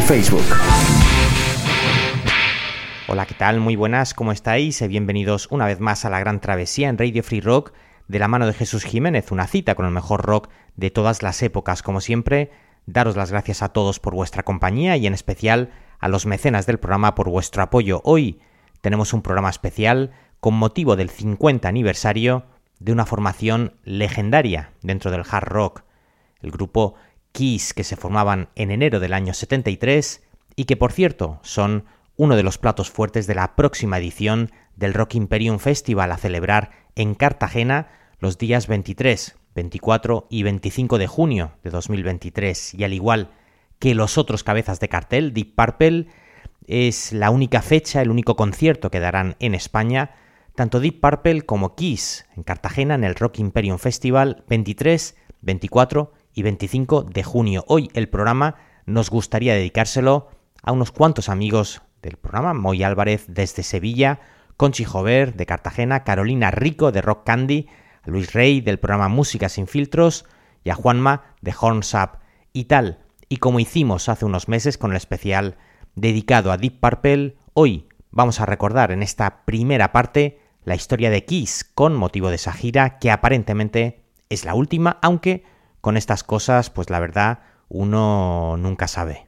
Facebook. Hola, ¿qué tal? Muy buenas, ¿cómo estáis? Bienvenidos una vez más a la gran travesía en Radio Free Rock de la mano de Jesús Jiménez, una cita con el mejor rock de todas las épocas. Como siempre, daros las gracias a todos por vuestra compañía y en especial a los mecenas del programa por vuestro apoyo. Hoy tenemos un programa especial con motivo del 50 aniversario de una formación legendaria dentro del hard rock, el grupo Kiss que se formaban en enero del año 73 y que por cierto son uno de los platos fuertes de la próxima edición del Rock Imperium Festival a celebrar en Cartagena los días 23, 24 y 25 de junio de 2023 y al igual que los otros cabezas de cartel, Deep Purple es la única fecha, el único concierto que darán en España tanto Deep Purple como Kiss en Cartagena en el Rock Imperium Festival 23, 24 y 25 de junio. Hoy el programa nos gustaría dedicárselo a unos cuantos amigos del programa, Moy Álvarez desde Sevilla, Conchi Jover de Cartagena, Carolina Rico de Rock Candy, a Luis Rey del programa Música sin filtros y a Juanma de Horns Up y tal. Y como hicimos hace unos meses con el especial dedicado a Deep Purple, hoy vamos a recordar en esta primera parte la historia de Kiss con motivo de esa gira que aparentemente es la última, aunque con estas cosas, pues la verdad, uno nunca sabe.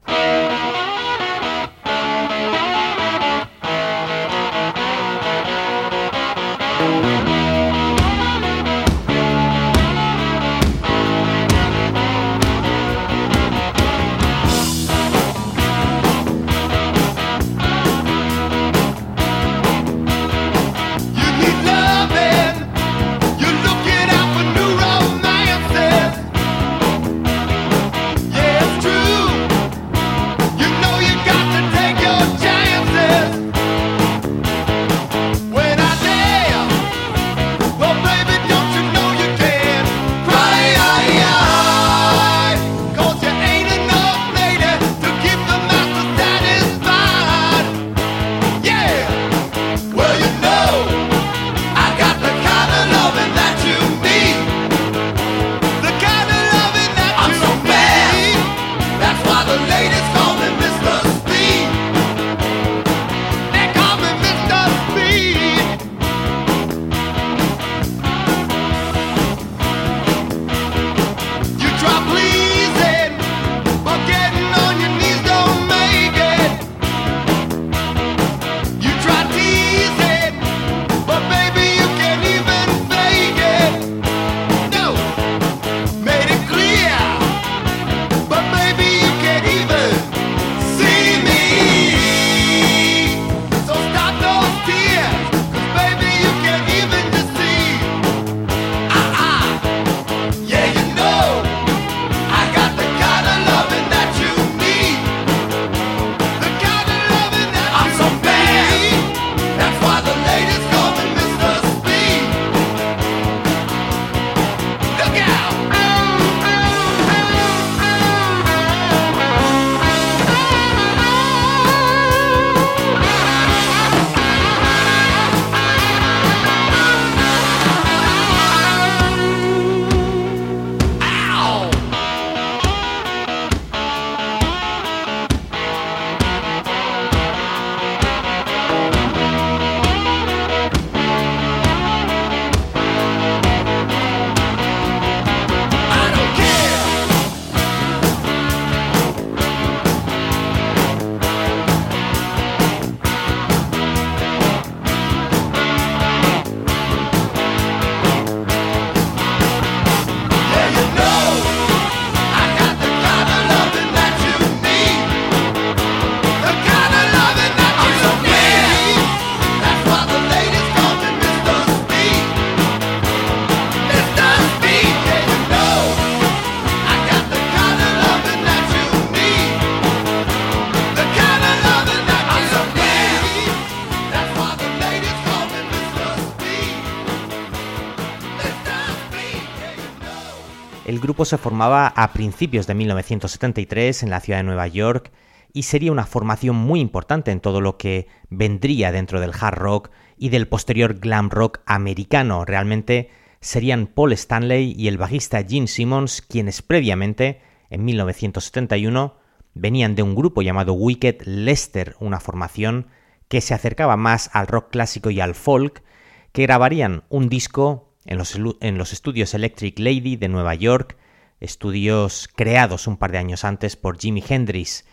Se formaba a principios de 1973 en la ciudad de Nueva York y sería una formación muy importante en todo lo que vendría dentro del hard rock y del posterior glam rock americano. Realmente serían Paul Stanley y el bajista Gene Simmons quienes previamente, en 1971, venían de un grupo llamado Wicked Lester, una formación que se acercaba más al rock clásico y al folk, que grabarían un disco en los estudios Electric Lady de Nueva York, estudios creados un par de años antes por Jimi Hendrix.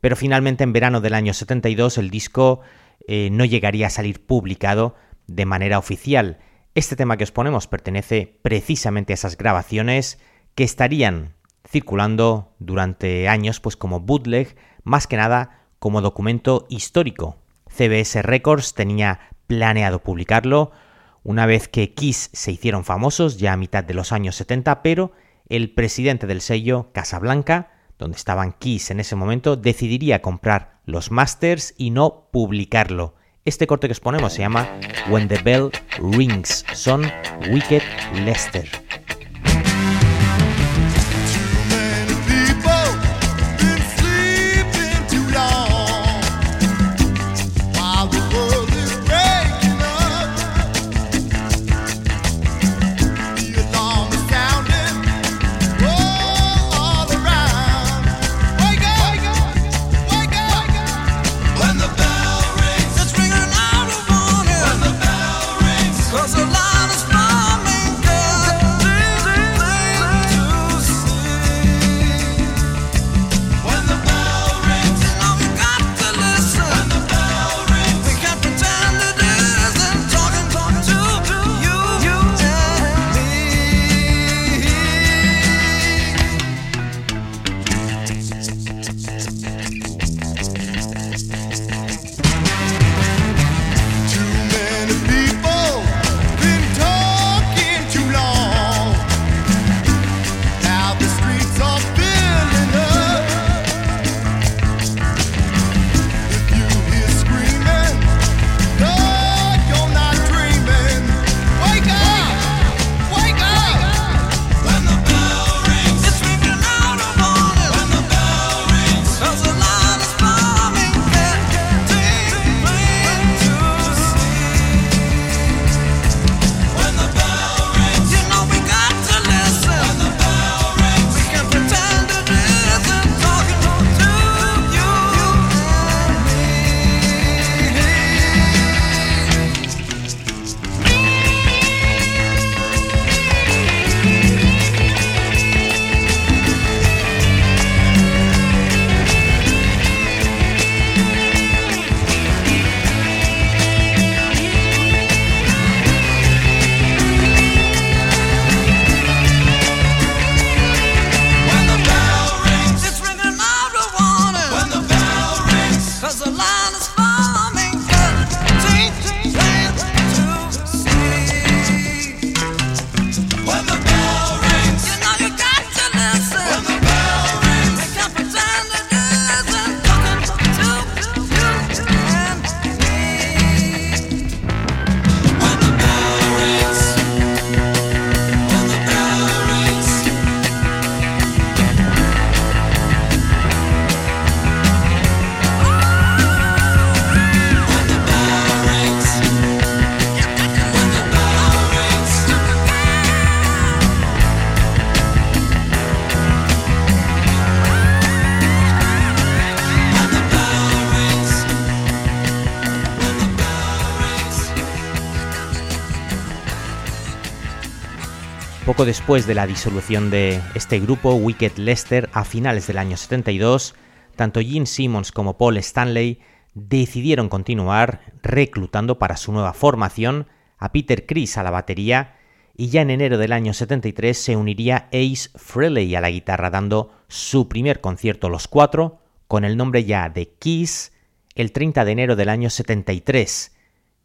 Pero finalmente en verano del año 72 el disco eh, no llegaría a salir publicado de manera oficial. Este tema que os ponemos pertenece precisamente a esas grabaciones que estarían circulando durante años pues como bootleg, más que nada como documento histórico. CBS Records tenía planeado publicarlo una vez que Kiss se hicieron famosos ya a mitad de los años 70, pero el presidente del sello, Casablanca, donde estaban Kiss en ese momento, decidiría comprar los masters y no publicarlo. Este corte que os ponemos se llama When the Bell Rings. Son Wicked Lester. Poco después de la disolución de este grupo, Wicked Lester, a finales del año 72, tanto Gene Simmons como Paul Stanley decidieron continuar reclutando para su nueva formación a Peter Criss a la batería y ya en enero del año 73 se uniría Ace Frehley a la guitarra dando su primer concierto los cuatro con el nombre ya de Kiss el 30 de enero del año 73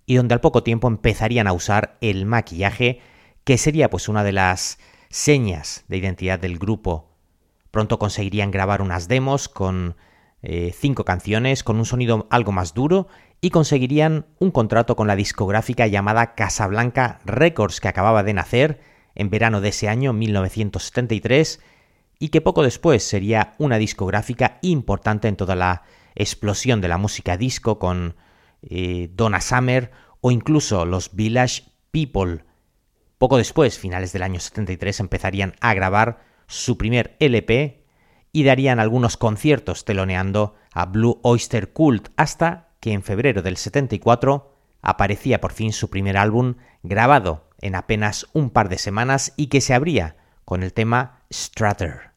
y donde al poco tiempo empezarían a usar el maquillaje que sería pues una de las señas de identidad del grupo. Pronto conseguirían grabar unas demos con eh, cinco canciones, con un sonido algo más duro, y conseguirían un contrato con la discográfica llamada Casablanca Records, que acababa de nacer en verano de ese año, 1973, y que poco después sería una discográfica importante en toda la explosión de la música disco con eh, Donna Summer o incluso los Village People. Poco después, finales del año 73, empezarían a grabar su primer LP y darían algunos conciertos teloneando a Blue Oyster Cult hasta que en febrero del 74 aparecía por fin su primer álbum grabado en apenas un par de semanas y que se abría con el tema Strutter.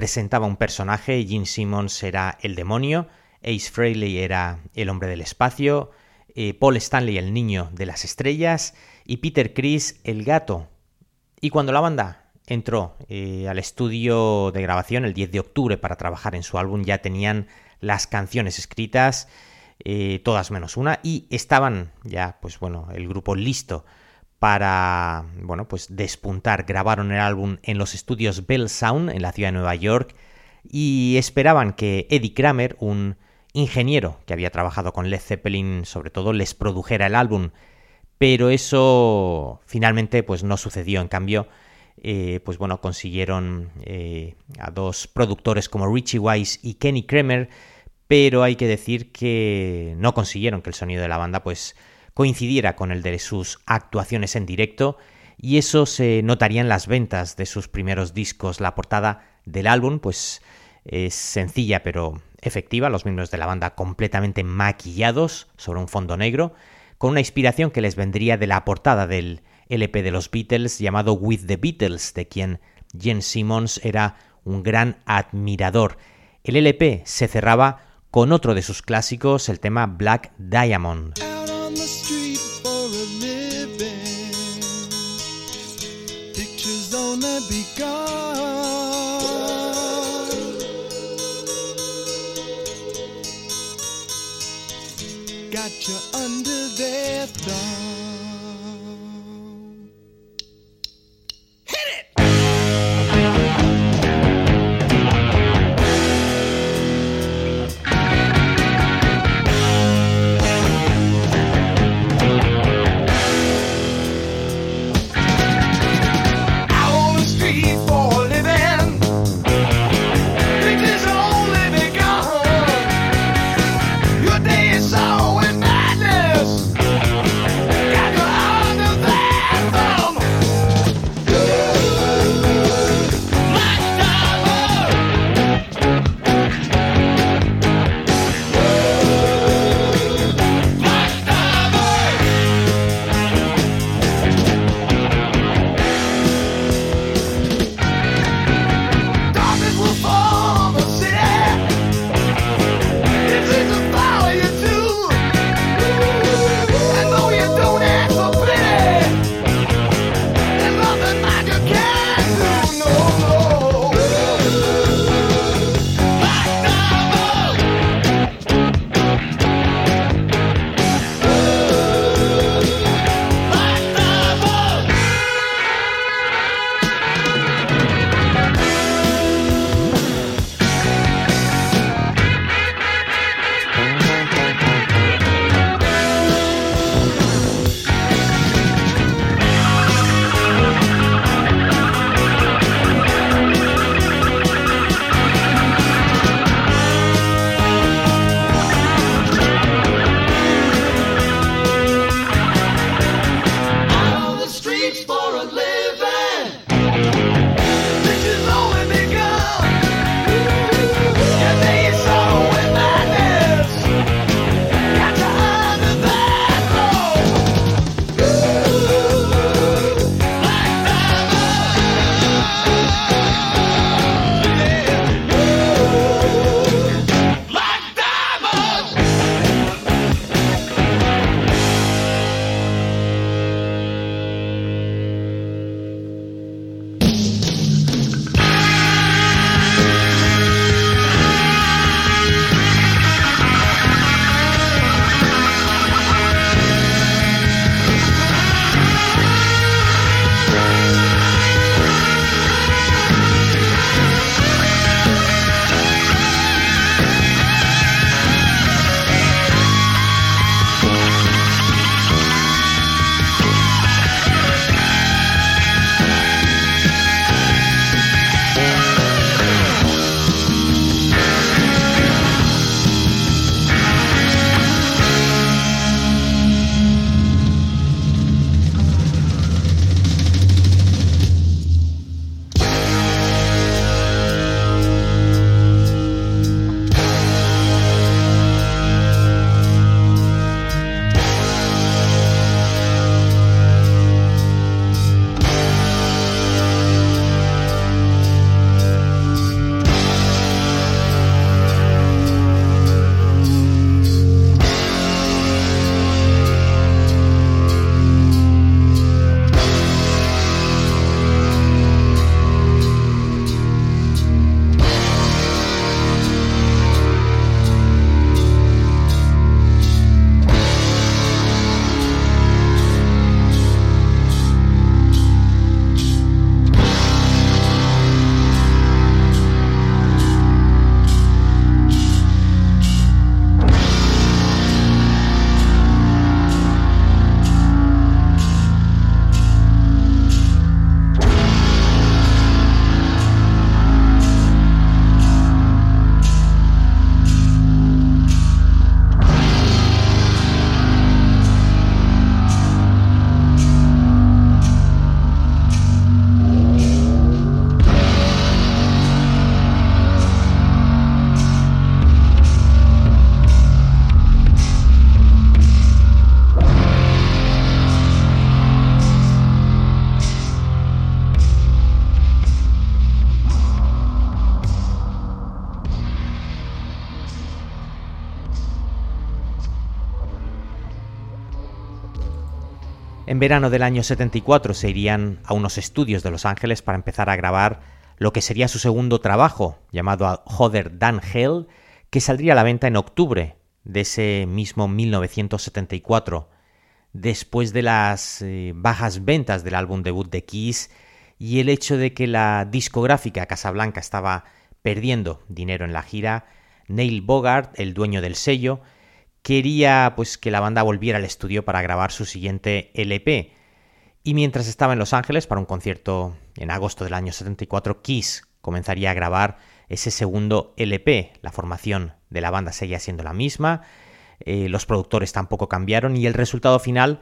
Miembro representaba un personaje, Gene Simmons era el demonio, Ace Frehley era el hombre del espacio, eh, Paul Stanley el niño de las estrellas y Peter Chris el gato. Y cuando la banda entró eh, al estudio de grabación el 10 de octubre para trabajar en su álbum ya tenían las canciones escritas, eh, todas menos una, y estaban ya, pues bueno, el grupo listo para, bueno, pues despuntar. Grabaron el álbum en los estudios Bell Sound en la ciudad de Nueva York y esperaban que Eddie Kramer, un ingeniero que había trabajado con Led Zeppelin, sobre todo, les produjera el álbum. Pero eso finalmente pues no sucedió. En cambio, eh, pues bueno, consiguieron eh, a dos productores como Richie Wise y Kenny Kramer, pero hay que decir que no consiguieron que el sonido de la banda pues coincidiera con el de sus actuaciones en directo y eso se notaría en las ventas de sus primeros discos. La portada del álbum pues es sencilla pero efectiva, los miembros de la banda completamente maquillados sobre un fondo negro, con una inspiración que les vendría de la portada del LP de los Beatles llamado With the Beatles, de quien Jen Simmons era un gran admirador. El LP se cerraba con otro de sus clásicos, el tema Black Diamond. For verano del año 74 se irían a unos estudios de Los Ángeles para empezar a grabar lo que sería su segundo trabajo, llamado Hoder Dan Hell, que saldría a la venta en octubre de ese mismo 1974, después de las eh, bajas ventas del álbum debut de Kiss y el hecho de que la discográfica Casablanca estaba perdiendo dinero en la gira, Neil Bogart, el dueño del sello, quería pues que la banda volviera al estudio para grabar su siguiente LP. Y mientras estaba en Los Ángeles para un concierto en agosto del año 74, Kiss comenzaría a grabar ese segundo LP. La formación de la banda seguía siendo la misma, eh, los productores tampoco cambiaron y el resultado final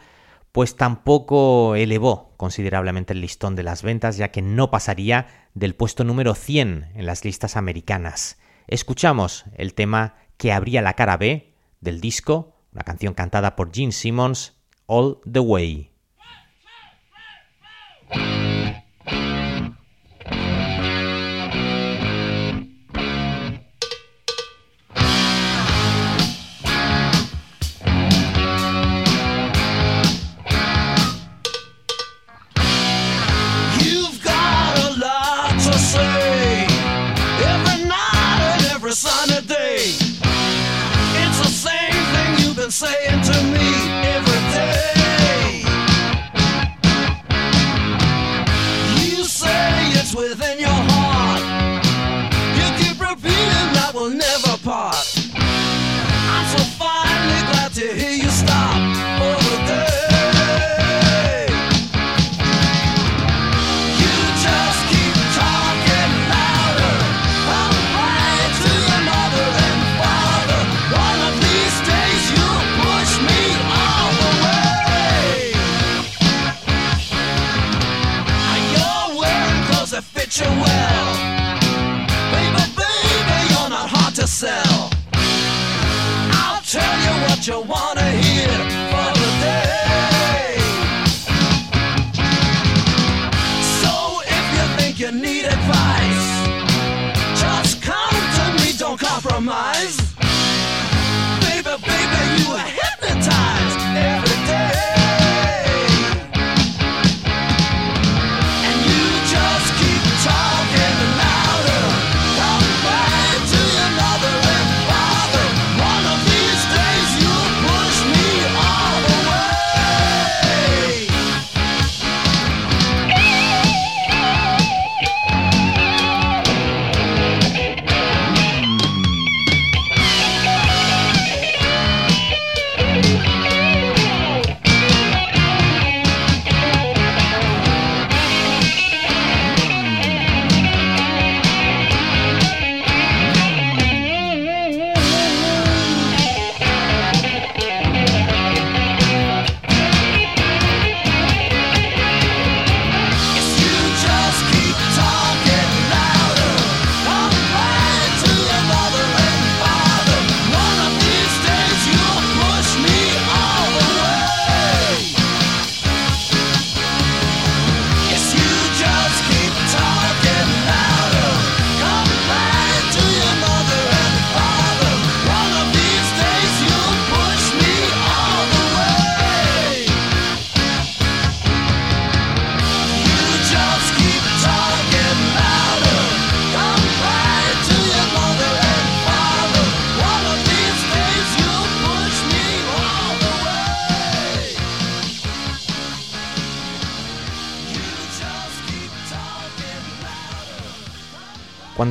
pues tampoco elevó considerablemente el listón de las ventas ya que no pasaría del puesto número 100 en las listas americanas. Escuchamos el tema que abría la cara B del disco, una canción cantada por Gene Simmons, All the Way.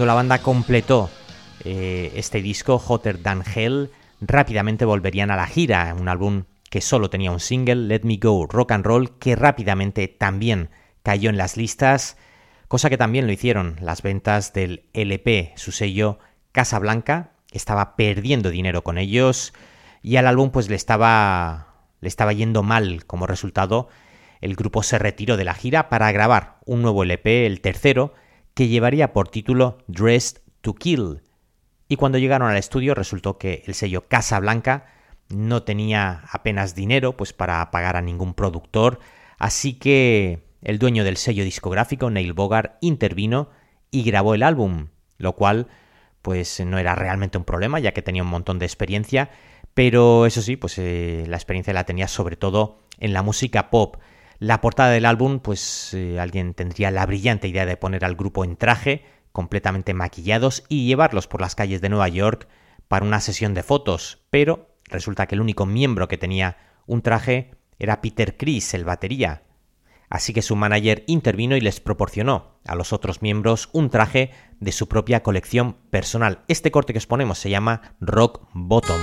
La banda completó eh, este disco, Hotter Than Hell, rápidamente volverían a la gira, un álbum que solo tenía un single, Let Me Go Rock and Roll, que rápidamente también cayó en las listas, cosa que también lo hicieron las ventas del LP, su sello Casa Blanca, estaba perdiendo dinero con ellos y al álbum pues le estaba le estaba yendo mal como resultado. El grupo se retiró de la gira para grabar un nuevo LP, el tercero, que llevaría por título Dressed to Kill. Y cuando llegaron al estudio resultó que el sello Casa Blanca no tenía apenas dinero pues para pagar a ningún productor, así que el dueño del sello discográfico, Neil Bogart, intervino y grabó el álbum, lo cual pues no era realmente un problema ya que tenía un montón de experiencia, Pero eso sí, pues eh, la experiencia la tenía sobre todo en la música pop. La portada del álbum, pues eh, alguien tendría la brillante idea de poner al grupo en traje, completamente maquillados, y llevarlos por las calles de Nueva York para una sesión de fotos, pero resulta que el único miembro que tenía un traje era Peter Chris, el batería. Así que su manager intervino y les proporcionó a los otros miembros un traje de su propia colección personal. Este corte que os ponemos se llama Rock Bottom.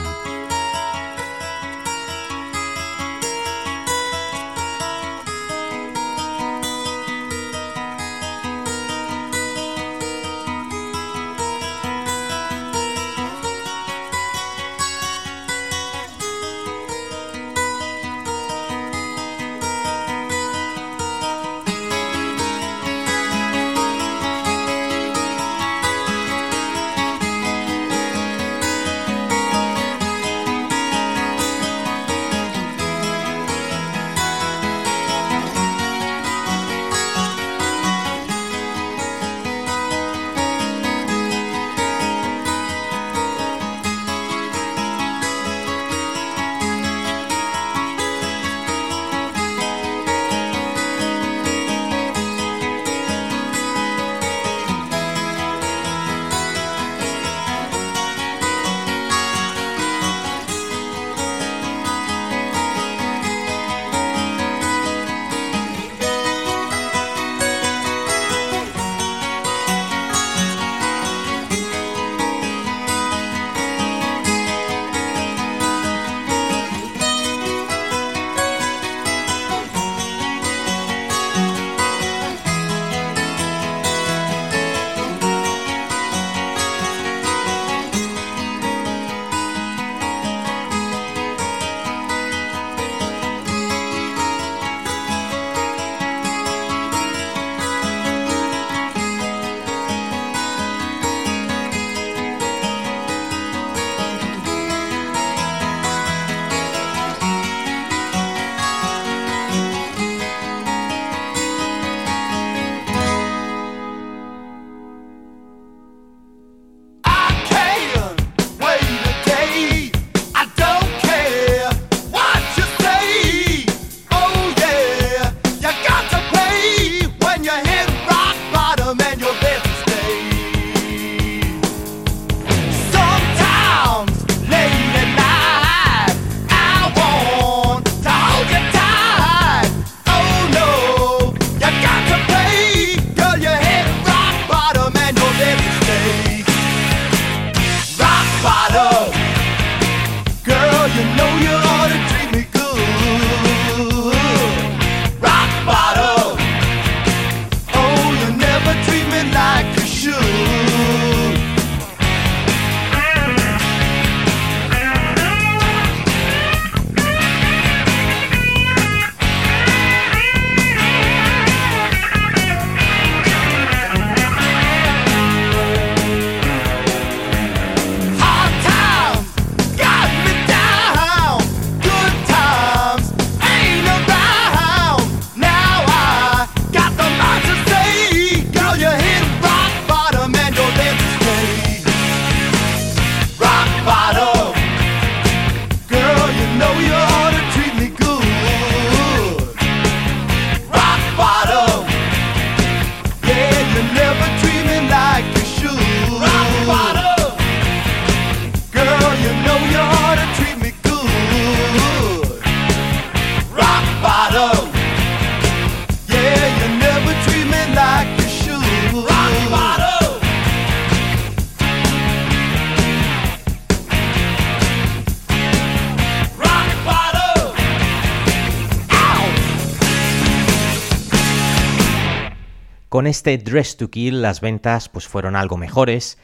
Este Dress to Kill las ventas pues fueron algo mejores,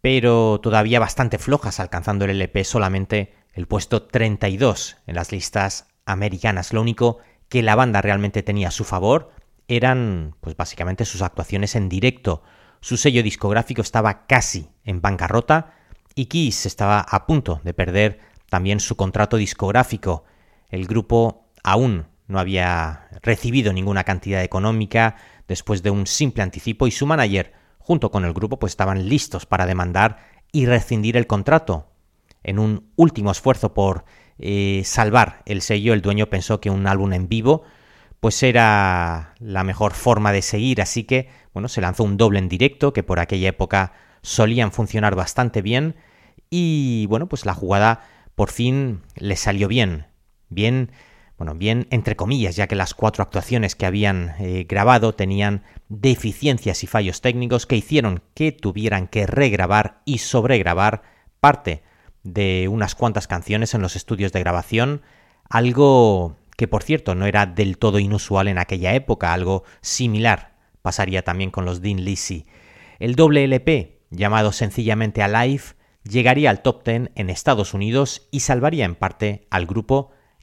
pero todavía bastante flojas, alcanzando el LP solamente el puesto 32 en las listas americanas. Lo único que la banda realmente tenía a su favor eran pues básicamente sus actuaciones en directo. Su sello discográfico estaba casi en bancarrota y Kiss estaba a punto de perder también su contrato discográfico. El grupo aún no había recibido ninguna cantidad económica, después de un simple anticipo y su manager, junto con el grupo, pues estaban listos para demandar y rescindir el contrato. en un último esfuerzo por eh, salvar el sello, el dueño pensó que un álbum en vivo pues era la mejor forma de seguir, así que bueno, se lanzó un doble en directo que por aquella época solían funcionar bastante bien. Y bueno, pues la jugada por fin le salió bien, bien, bueno, bien entre comillas, ya que las cuatro actuaciones que habían eh, grabado tenían deficiencias y fallos técnicos que hicieron que tuvieran que regrabar y sobregrabar parte de unas cuantas canciones en los estudios de grabación, algo que por cierto no era del todo inusual en aquella época, algo similar pasaría también con los Dean Lisi. El doble LP, llamado sencillamente Alive, llegaría al top 10 en Estados Unidos y salvaría en parte al grupo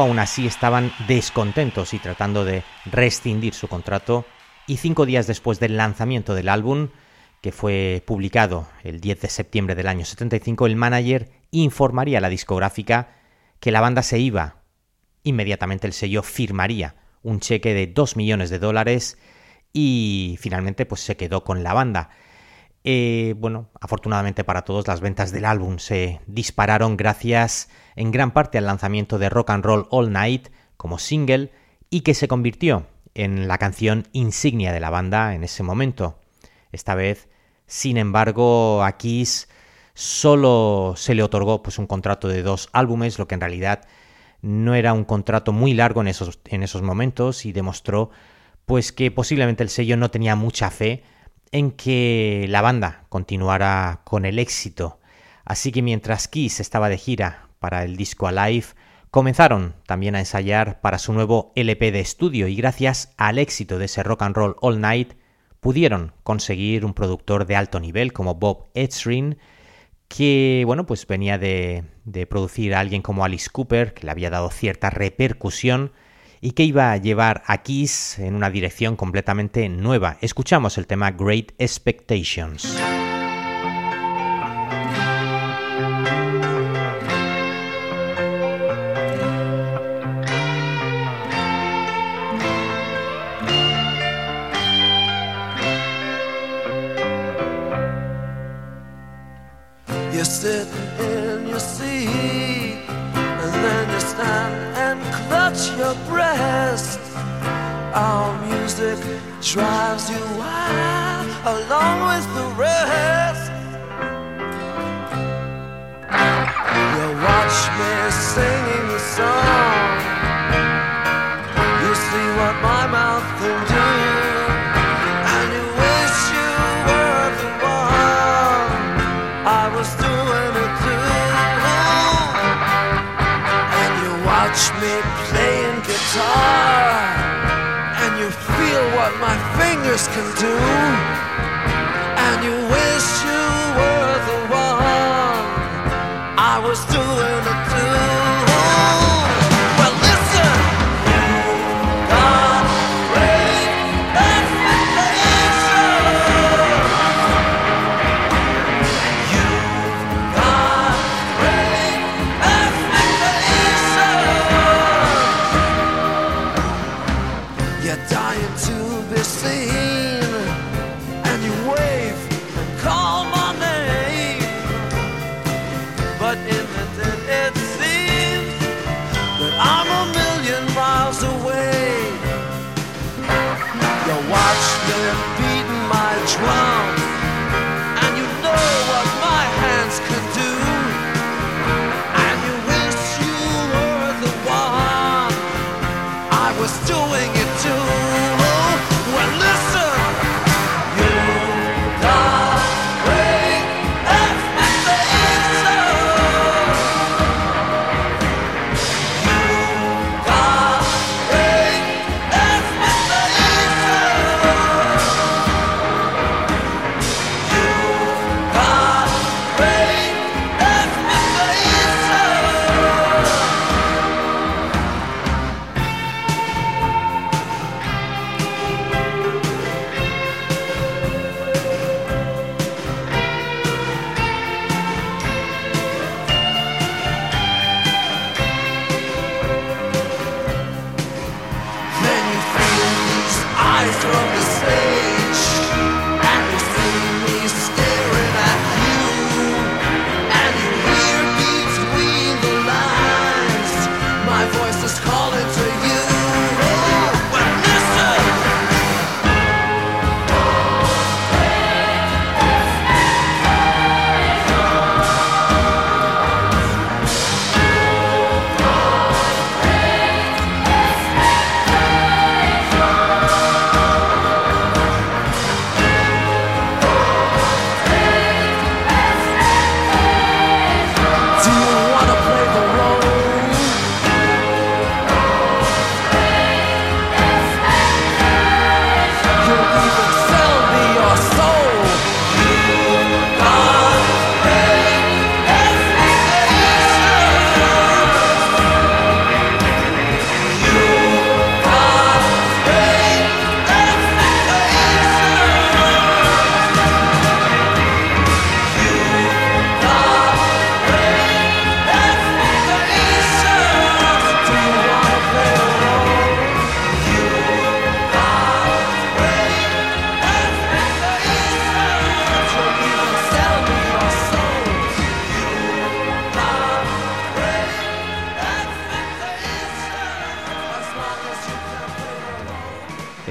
aún así estaban descontentos y tratando de rescindir su contrato y cinco días después del lanzamiento del álbum, que fue publicado el 10 de septiembre del año 75, el manager informaría a la discográfica que la banda se iba. Inmediatamente el sello firmaría un cheque de 2 millones de dólares y finalmente pues se quedó con la banda. Eh, bueno, afortunadamente para todos las ventas del álbum se dispararon gracias en gran parte al lanzamiento de Rock and Roll All Night como single y que se convirtió en la canción insignia de la banda en ese momento. Esta vez, sin embargo, a Kiss solo se le otorgó pues, un contrato de dos álbumes, lo que en realidad no era un contrato muy largo en esos, en esos momentos y demostró pues que posiblemente el sello no tenía mucha fe en que la banda continuara con el éxito. Así que mientras Kiss estaba de gira para el disco Alive, comenzaron también a ensayar para su nuevo LP de estudio y gracias al éxito de ese rock and roll all night pudieron conseguir un productor de alto nivel como Bob Ezrin que bueno pues venía de, de producir a alguien como Alice Cooper que le había dado cierta repercusión y que iba a llevar a Kiss en una dirección completamente nueva. Escuchamos el tema Great Expectations.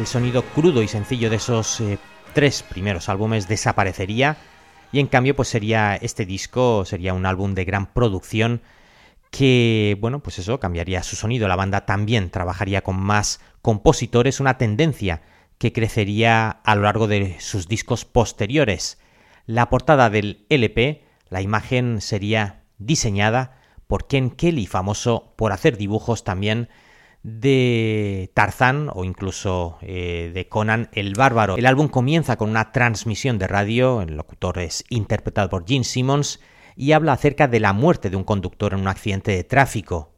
Sonido crudo y sencillo de esos eh, tres primeros álbumes desaparecería y en cambio pues sería este disco sería un álbum de gran producción que bueno pues eso cambiaría su sonido. La banda también trabajaría con más compositores una tendencia que crecería a lo largo de sus discos posteriores. La portada del LP la imagen sería diseñada por Ken Kelly famoso por hacer dibujos también de Tarzán o incluso eh, de Conan el Bárbaro. El álbum comienza con una transmisión de radio, el locutor es interpretado por Gene Simmons y habla acerca de la muerte de un conductor en un accidente de tráfico.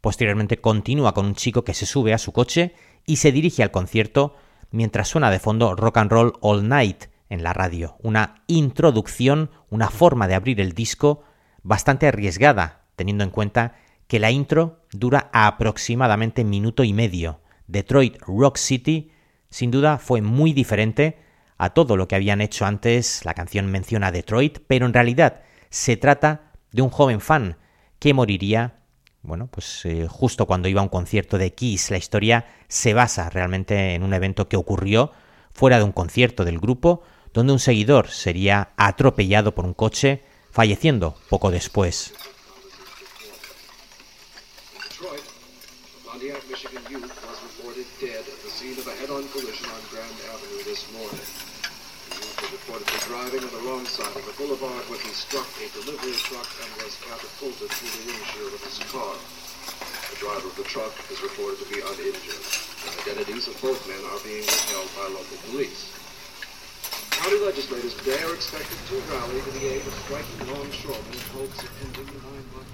Posteriormente continúa con un chico que se sube a su coche y se dirige al concierto mientras suena de fondo Rock and Roll All Night en la radio, una introducción, una forma de abrir el disco bastante arriesgada, teniendo en cuenta que la intro dura aproximadamente minuto y medio. Detroit Rock City sin duda fue muy diferente a todo lo que habían hecho antes. La canción menciona Detroit, pero en realidad se trata de un joven fan que moriría, bueno, pues eh, justo cuando iba a un concierto de Kiss. La historia se basa realmente en un evento que ocurrió fuera de un concierto del grupo, donde un seguidor sería atropellado por un coche, falleciendo poco después. This morning. The youth was reportedly driving on the wrong side of the boulevard when he struck a delivery truck and was catapulted through the windshield of his car. The driver of the truck is reported to be uninjured. The identities of both men are being withheld by local police. County legislators today are expected to rally to the aid of striking longshoremen in hopes of ending the nine-month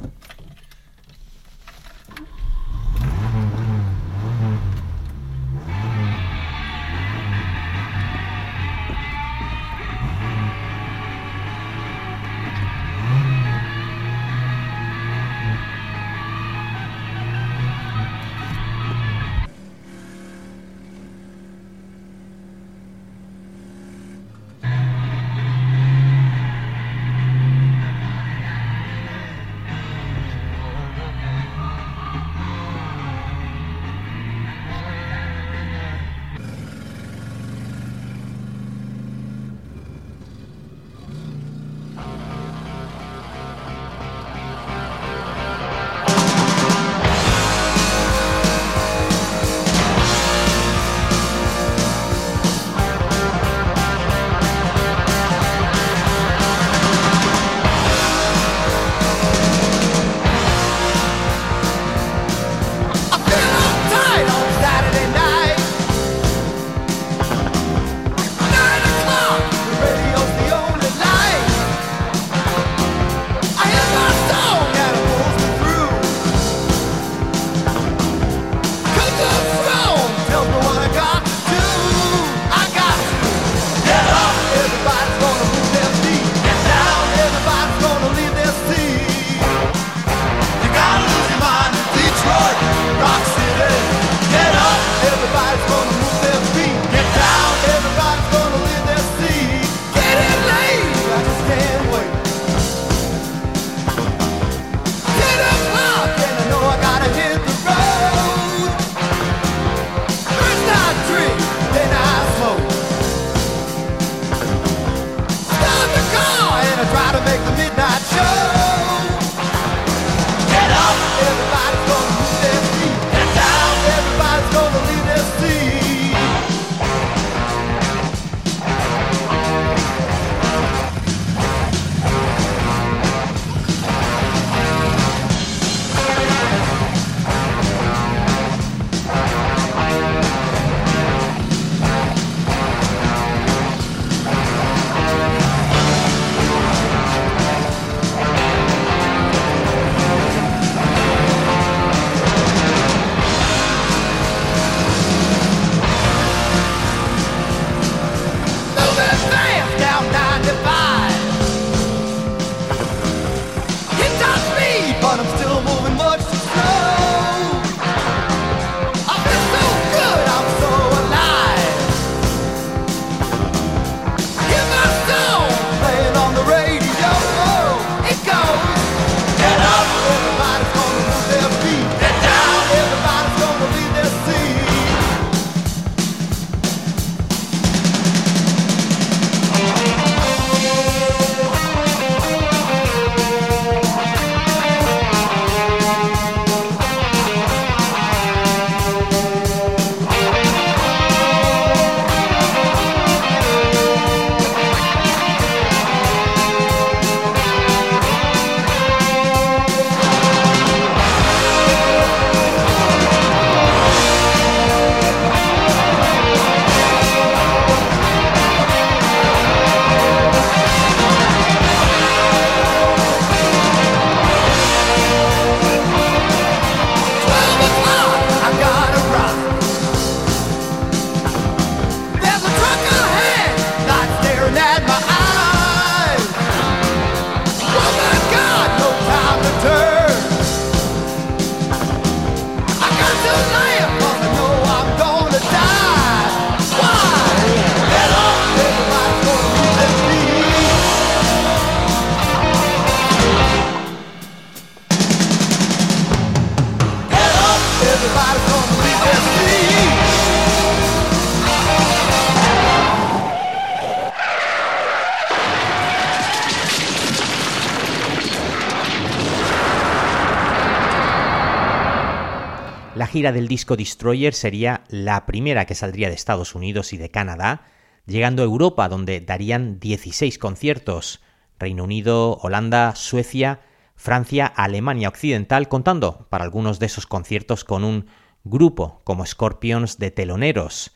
gira del disco Destroyer sería la primera que saldría de Estados Unidos y de Canadá, llegando a Europa donde darían 16 conciertos, Reino Unido, Holanda, Suecia, Francia, Alemania Occidental, contando para algunos de esos conciertos con un grupo como Scorpions de teloneros.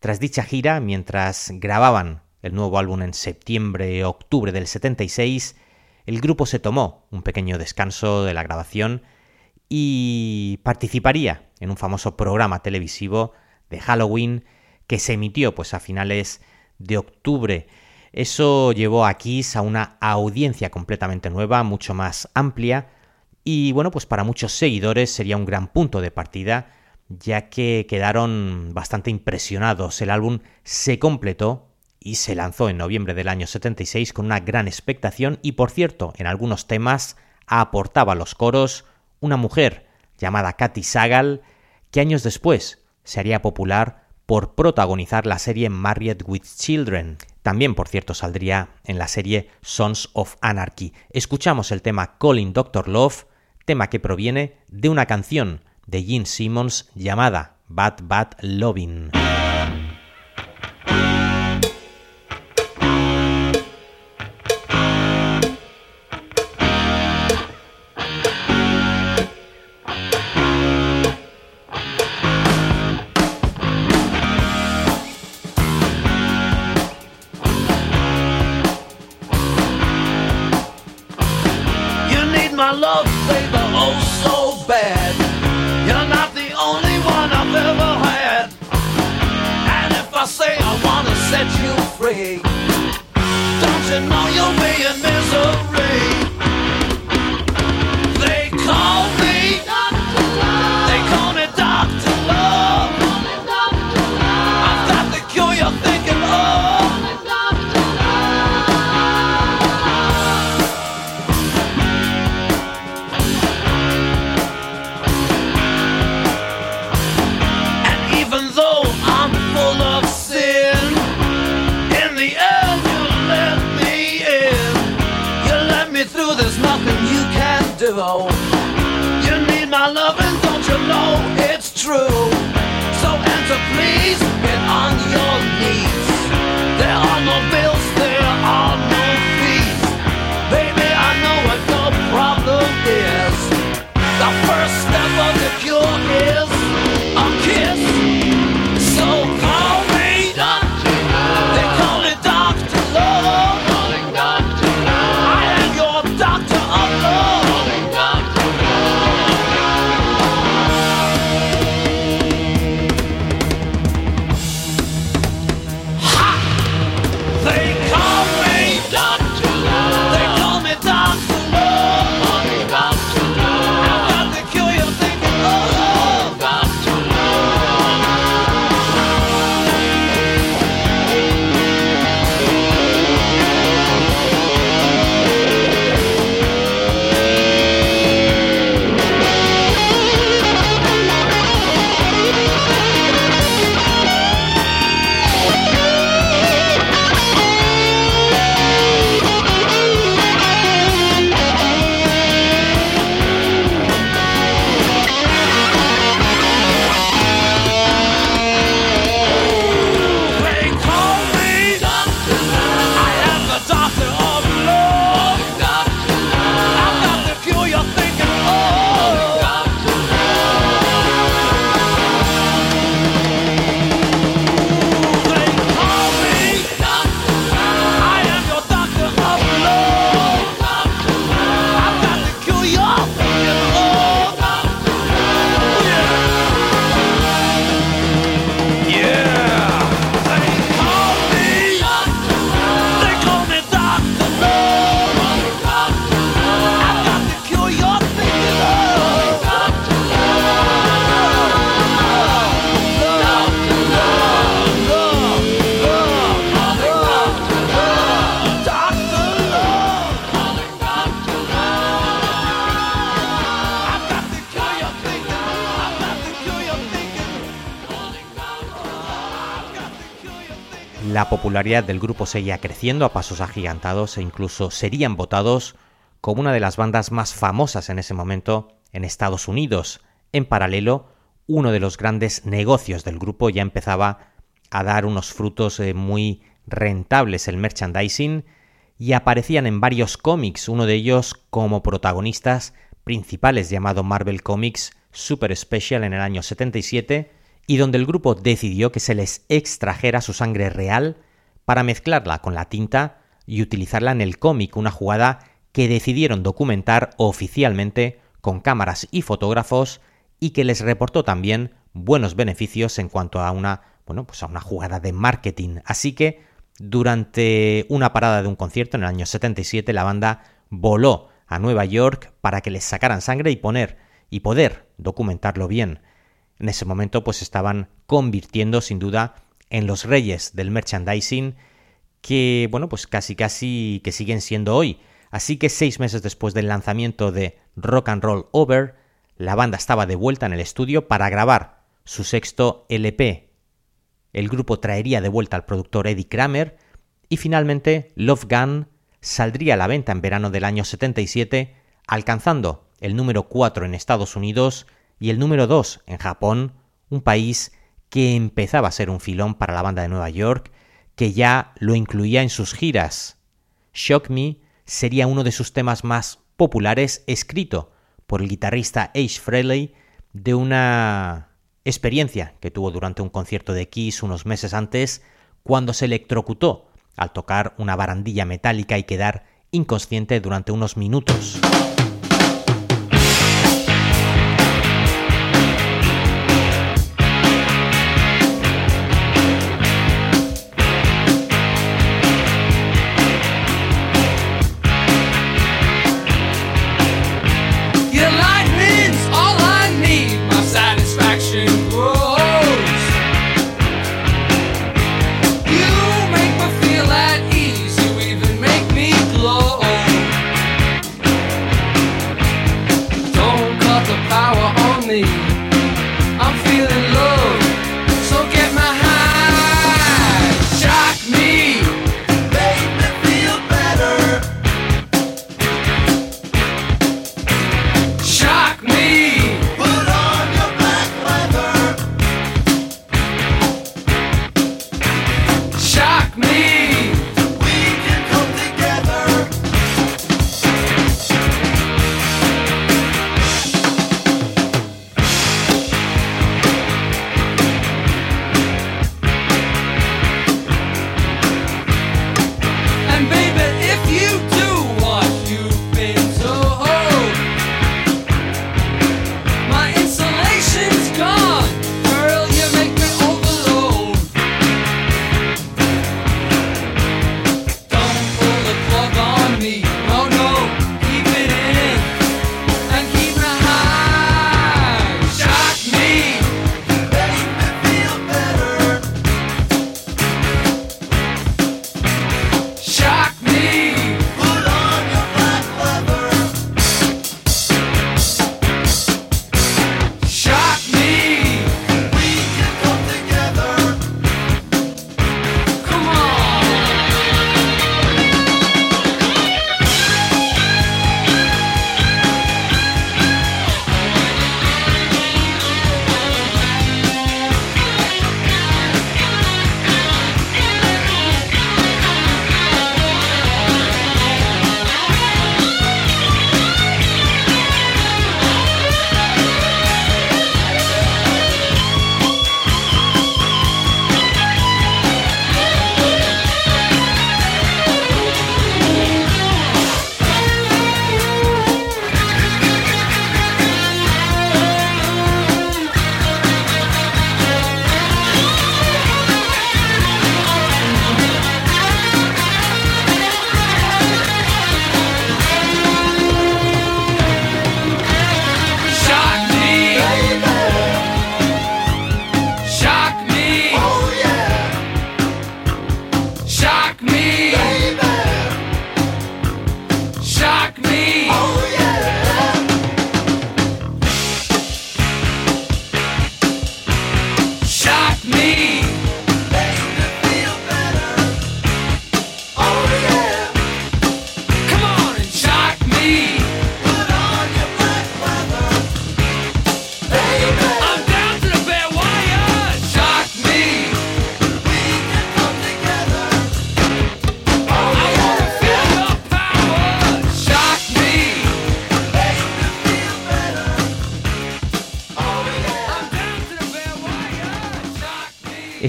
Tras dicha gira, mientras grababan el nuevo álbum en septiembre-octubre del 76, el grupo se tomó un pequeño descanso de la grabación y participaría en un famoso programa televisivo de Halloween que se emitió pues a finales de octubre. Eso llevó a Kiss a una audiencia completamente nueva, mucho más amplia y bueno, pues para muchos seguidores sería un gran punto de partida ya que quedaron bastante impresionados. El álbum se completó y se lanzó en noviembre del año 76 con una gran expectación y por cierto, en algunos temas aportaba los coros una mujer llamada Katy Sagal que años después se haría popular por protagonizar la serie Married with Children. También, por cierto, saldría en la serie Sons of Anarchy. Escuchamos el tema Calling Dr. Love, tema que proviene de una canción de Gene Simmons llamada Bad Bad Lovin'. Popularidad del grupo seguía creciendo a pasos agigantados e incluso serían votados como una de las bandas más famosas en ese momento en Estados Unidos. En paralelo, uno de los grandes negocios del grupo, ya empezaba a dar unos frutos eh, muy rentables el merchandising y aparecían en varios cómics, uno de ellos como protagonistas principales llamado Marvel Comics Super Special en el año 77 y donde el grupo decidió que se les extrajera su sangre real para mezclarla con la tinta y utilizarla en el cómic, una jugada que decidieron documentar oficialmente con cámaras y fotógrafos y que les reportó también buenos beneficios en cuanto a una, bueno, pues a una jugada de marketing. Así que durante una parada de un concierto en el año 77 la banda voló a Nueva York para que les sacaran sangre y poner y poder documentarlo bien. En ese momento pues estaban convirtiendo sin duda en los reyes del merchandising que bueno pues casi casi que siguen siendo hoy. Así que seis meses después del lanzamiento de Rock and Roll Over, la banda estaba de vuelta en el estudio para grabar su sexto LP. El grupo traería de vuelta al productor Eddie Kramer y finalmente Love Gun saldría a la venta en verano del año 77, alcanzando el número 4 en Estados Unidos y el número 2 en Japón, un país que empezaba a ser un filón para la banda de Nueva York, que ya lo incluía en sus giras. Shock Me sería uno de sus temas más populares, escrito por el guitarrista Ace Frehley de una experiencia que tuvo durante un concierto de Kiss unos meses antes, cuando se electrocutó al tocar una barandilla metálica y quedar inconsciente durante unos minutos.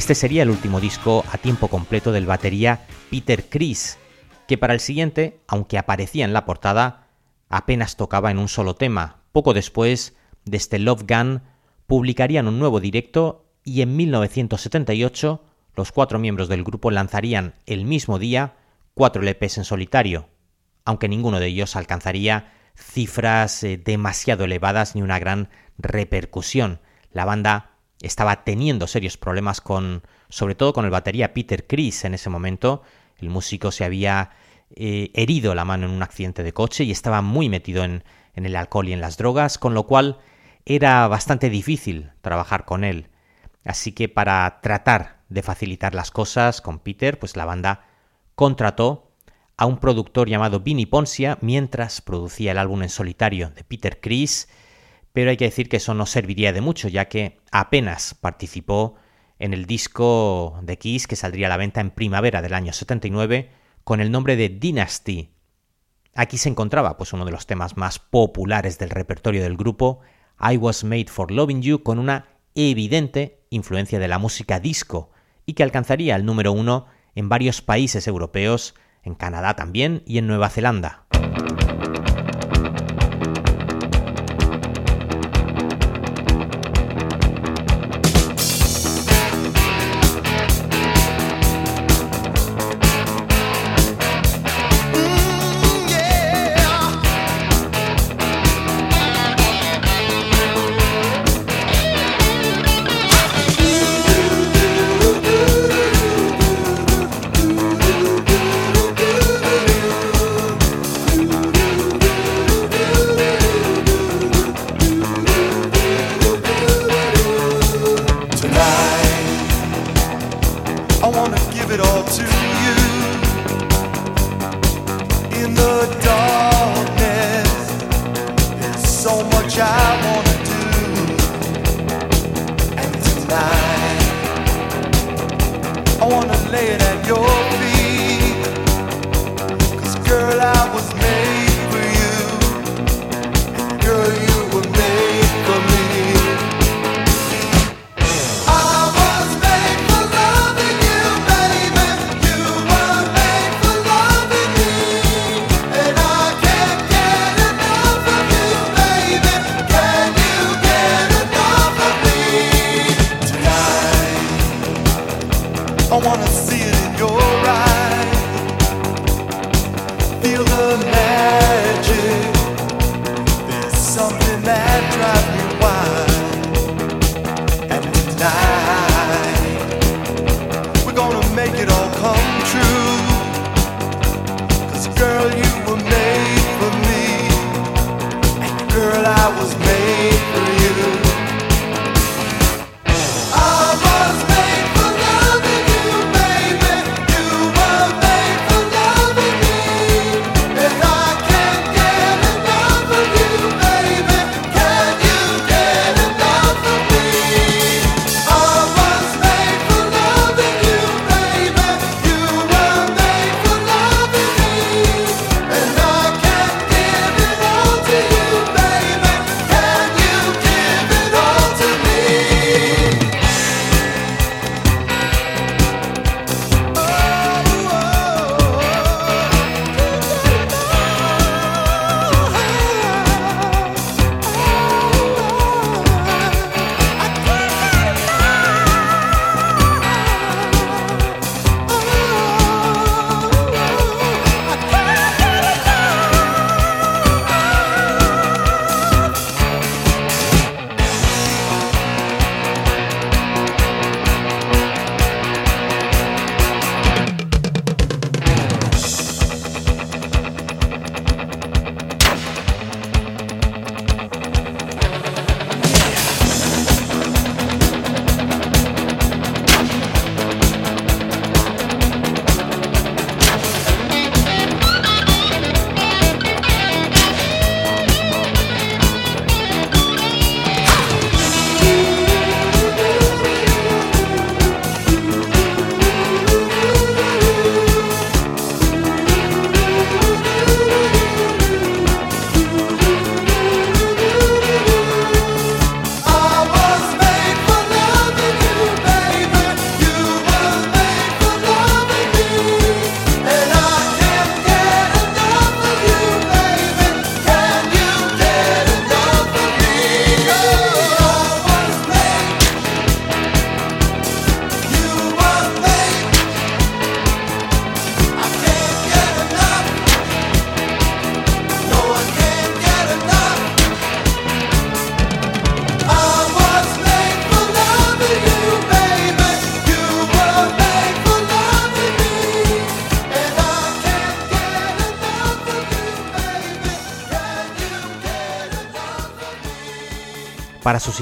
Este sería el último disco a tiempo completo del batería Peter Criss, que para el siguiente, aunque aparecía en la portada, apenas tocaba en un solo tema. Poco después, desde Love Gun, publicarían un nuevo directo y en 1978 los cuatro miembros del grupo lanzarían el mismo día cuatro LPs en solitario, aunque ninguno de ellos alcanzaría cifras eh, demasiado elevadas ni una gran repercusión. La banda estaba teniendo serios problemas con, sobre todo con el batería Peter Criss en ese momento. El músico se había eh, herido la mano en un accidente de coche y estaba muy metido en, en el alcohol y en las drogas, con lo cual era bastante difícil trabajar con él. Así que para tratar de facilitar las cosas con Peter, pues la banda contrató a un productor llamado Vinny Poncia mientras producía el álbum en solitario de Peter Criss pero hay que decir que eso no serviría de mucho, ya que apenas participó en el disco de Kiss que saldría a la venta en primavera del año 79 con el nombre de Dynasty. Aquí se encontraba pues uno de los temas más populares del repertorio del grupo, I Was Made for Loving You, con una evidente influencia de la música disco y que alcanzaría el número uno en varios países europeos, en Canadá también y en Nueva Zelanda.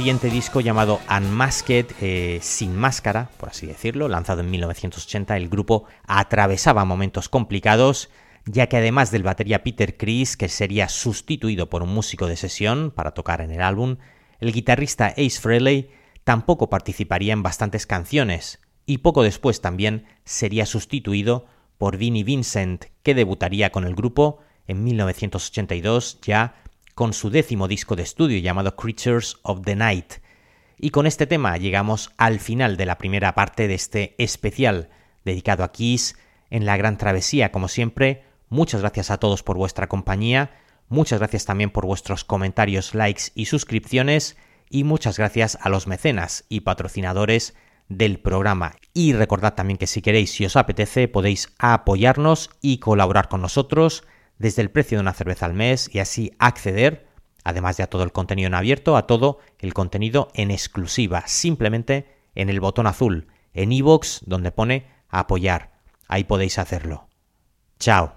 Siguiente disco llamado Unmasked, eh, sin máscara, por así decirlo, lanzado en 1980, el grupo atravesaba momentos complicados, ya que además del batería Peter Chris, que sería sustituido por un músico de sesión para tocar en el álbum, el guitarrista Ace Frehley tampoco participaría en bastantes canciones, y poco después también sería sustituido por Vinnie Vincent, que debutaría con el grupo en 1982 ya con su décimo disco de estudio llamado Creatures of the Night. Y con este tema llegamos al final de la primera parte de este especial dedicado a Kiss en la gran travesía. Como siempre, muchas gracias a todos por vuestra compañía, muchas gracias también por vuestros comentarios, likes y suscripciones, y muchas gracias a los mecenas y patrocinadores del programa. Y recordad también que si queréis, si os apetece, podéis apoyarnos y colaborar con nosotros desde el precio de una cerveza al mes y así acceder, además de a todo el contenido en abierto, a todo el contenido en exclusiva, simplemente en el botón azul, en iVoox, donde pone apoyar. Ahí podéis hacerlo. Chao.